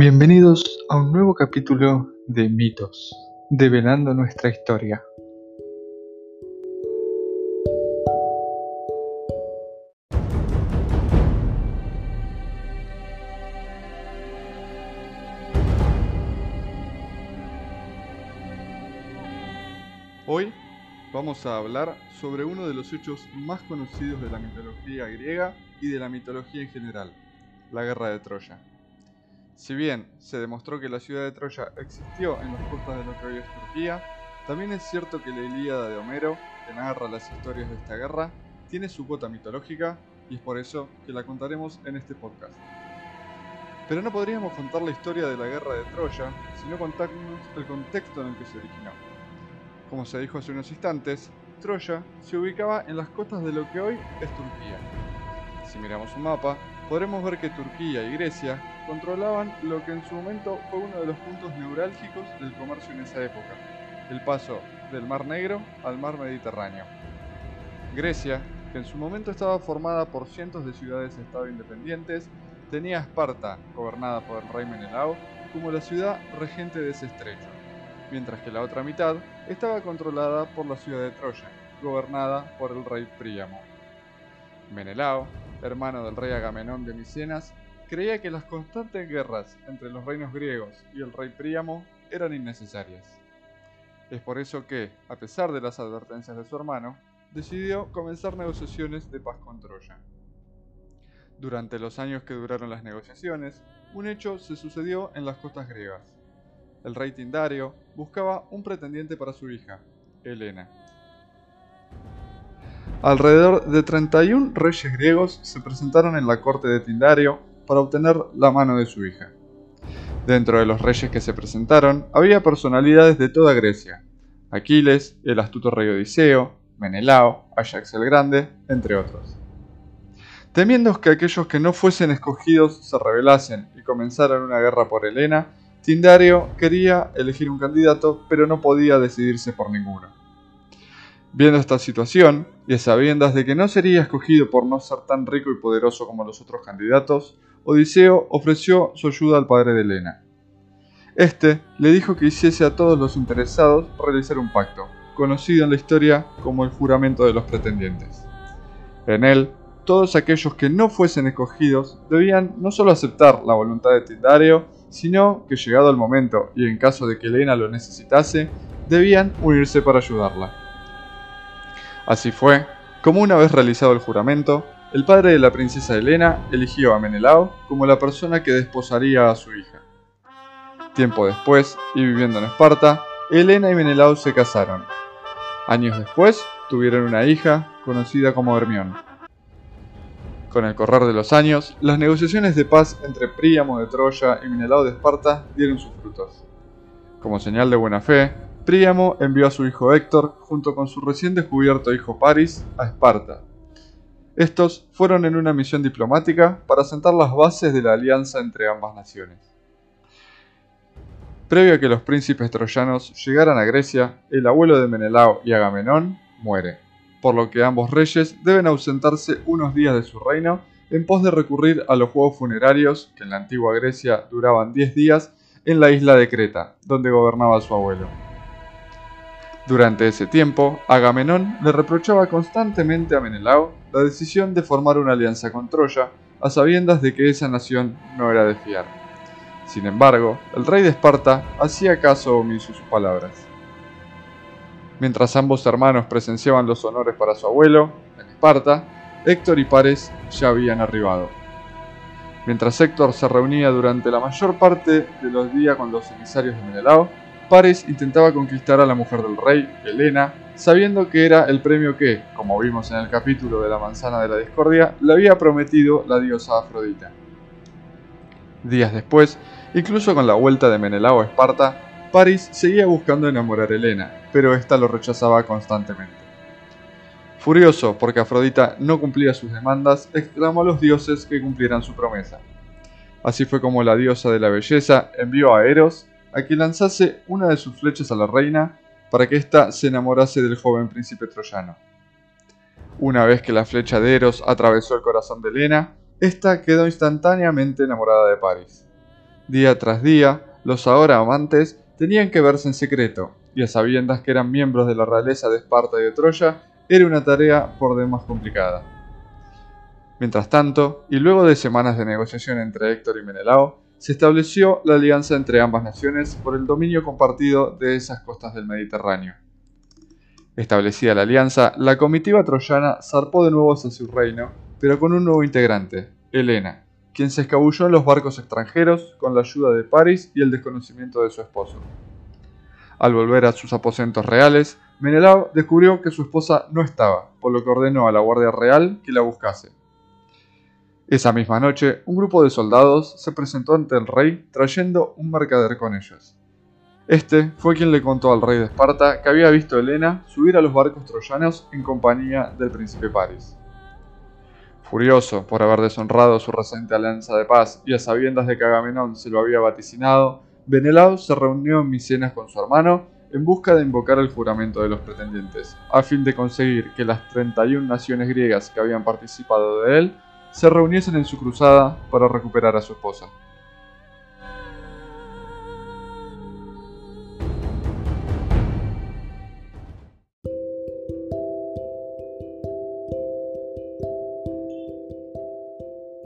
Bienvenidos a un nuevo capítulo de Mitos, develando nuestra historia. Hoy vamos a hablar sobre uno de los hechos más conocidos de la mitología griega y de la mitología en general, la guerra de Troya. Si bien se demostró que la ciudad de Troya existió en las costas de lo que hoy es Turquía, también es cierto que la Ilíada de Homero, que narra las historias de esta guerra, tiene su cuota mitológica y es por eso que la contaremos en este podcast. Pero no podríamos contar la historia de la guerra de Troya si no contáramos el contexto en el que se originó. Como se dijo hace unos instantes, Troya se ubicaba en las costas de lo que hoy es Turquía. Si miramos un mapa, podremos ver que Turquía y Grecia controlaban lo que en su momento fue uno de los puntos neurálgicos del comercio en esa época, el paso del Mar Negro al Mar Mediterráneo. Grecia, que en su momento estaba formada por cientos de ciudades-estado independientes, tenía a Esparta, gobernada por el rey Menelao, como la ciudad regente de ese estrecho, mientras que la otra mitad estaba controlada por la ciudad de Troya, gobernada por el rey Príamo. Menelao, hermano del rey Agamenón de Micenas, creía que las constantes guerras entre los reinos griegos y el rey Príamo eran innecesarias. Es por eso que, a pesar de las advertencias de su hermano, decidió comenzar negociaciones de paz con Troya. Durante los años que duraron las negociaciones, un hecho se sucedió en las costas griegas. El rey Tindario buscaba un pretendiente para su hija, Helena. Alrededor de 31 reyes griegos se presentaron en la corte de Tindario para obtener la mano de su hija. Dentro de los reyes que se presentaron había personalidades de toda Grecia, Aquiles, el astuto rey Odiseo, Menelao, Ajax el Grande, entre otros. Temiendo que aquellos que no fuesen escogidos se rebelasen y comenzaran una guerra por Helena, Tindario quería elegir un candidato, pero no podía decidirse por ninguno. Viendo esta situación, y a sabiendas de que no sería escogido por no ser tan rico y poderoso como los otros candidatos, Odiseo ofreció su ayuda al padre de Helena. Este le dijo que hiciese a todos los interesados realizar un pacto, conocido en la historia como el juramento de los pretendientes. En él, todos aquellos que no fuesen escogidos debían no solo aceptar la voluntad de Tindario, sino que llegado el momento y en caso de que Helena lo necesitase, debían unirse para ayudarla. Así fue, como una vez realizado el juramento, el padre de la princesa Helena eligió a Menelao como la persona que desposaría a su hija. Tiempo después, y viviendo en Esparta, Helena y Menelao se casaron. Años después, tuvieron una hija conocida como Hermión. Con el correr de los años, las negociaciones de paz entre Príamo de Troya y Menelao de Esparta dieron sus frutos. Como señal de buena fe, Príamo envió a su hijo Héctor, junto con su recién descubierto hijo Paris, a Esparta, estos fueron en una misión diplomática para sentar las bases de la alianza entre ambas naciones. Previo a que los príncipes troyanos llegaran a Grecia, el abuelo de Menelao y Agamenón muere, por lo que ambos reyes deben ausentarse unos días de su reino en pos de recurrir a los juegos funerarios que en la antigua Grecia duraban 10 días en la isla de Creta, donde gobernaba su abuelo. Durante ese tiempo, Agamenón le reprochaba constantemente a Menelao la decisión de formar una alianza con Troya, a sabiendas de que esa nación no era de fiar. Sin embargo, el rey de Esparta hacía caso omiso a sus palabras. Mientras ambos hermanos presenciaban los honores para su abuelo, en Esparta, Héctor y Pares ya habían arribado. Mientras Héctor se reunía durante la mayor parte de los días con los emisarios de Menelao, Paris intentaba conquistar a la mujer del rey, Helena, sabiendo que era el premio que, como vimos en el capítulo de la manzana de la discordia, le había prometido la diosa Afrodita. Días después, incluso con la vuelta de Menelao a Esparta, Paris seguía buscando enamorar a Helena, pero ésta lo rechazaba constantemente. Furioso porque Afrodita no cumplía sus demandas, exclamó a los dioses que cumplieran su promesa. Así fue como la diosa de la belleza envió a Eros a que lanzase una de sus flechas a la reina para que ésta se enamorase del joven príncipe troyano. Una vez que la flecha de Eros atravesó el corazón de Helena, ésta quedó instantáneamente enamorada de Paris. Día tras día, los ahora amantes tenían que verse en secreto, y a sabiendas que eran miembros de la realeza de Esparta y de Troya, era una tarea por demás complicada. Mientras tanto, y luego de semanas de negociación entre Héctor y Menelao, se estableció la alianza entre ambas naciones por el dominio compartido de esas costas del Mediterráneo. Establecida la alianza, la comitiva troyana zarpó de nuevo hacia su reino, pero con un nuevo integrante, Helena, quien se escabulló en los barcos extranjeros con la ayuda de Paris y el desconocimiento de su esposo. Al volver a sus aposentos reales, Menelao descubrió que su esposa no estaba, por lo que ordenó a la Guardia Real que la buscase. Esa misma noche, un grupo de soldados se presentó ante el rey trayendo un mercader con ellos. Este fue quien le contó al rey de Esparta que había visto a Helena subir a los barcos troyanos en compañía del príncipe Paris. Furioso por haber deshonrado su reciente alianza de paz y a sabiendas de que Agamenón se lo había vaticinado, Benelao se reunió en Micenas con su hermano en busca de invocar el juramento de los pretendientes, a fin de conseguir que las 31 naciones griegas que habían participado de él se reuniesen en su cruzada para recuperar a su esposa.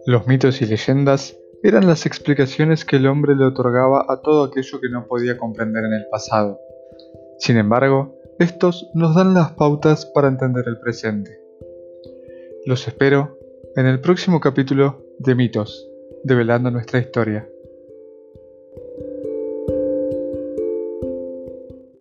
Los mitos y leyendas eran las explicaciones que el hombre le otorgaba a todo aquello que no podía comprender en el pasado. Sin embargo, estos nos dan las pautas para entender el presente. Los espero en el próximo capítulo de Mitos, develando nuestra historia.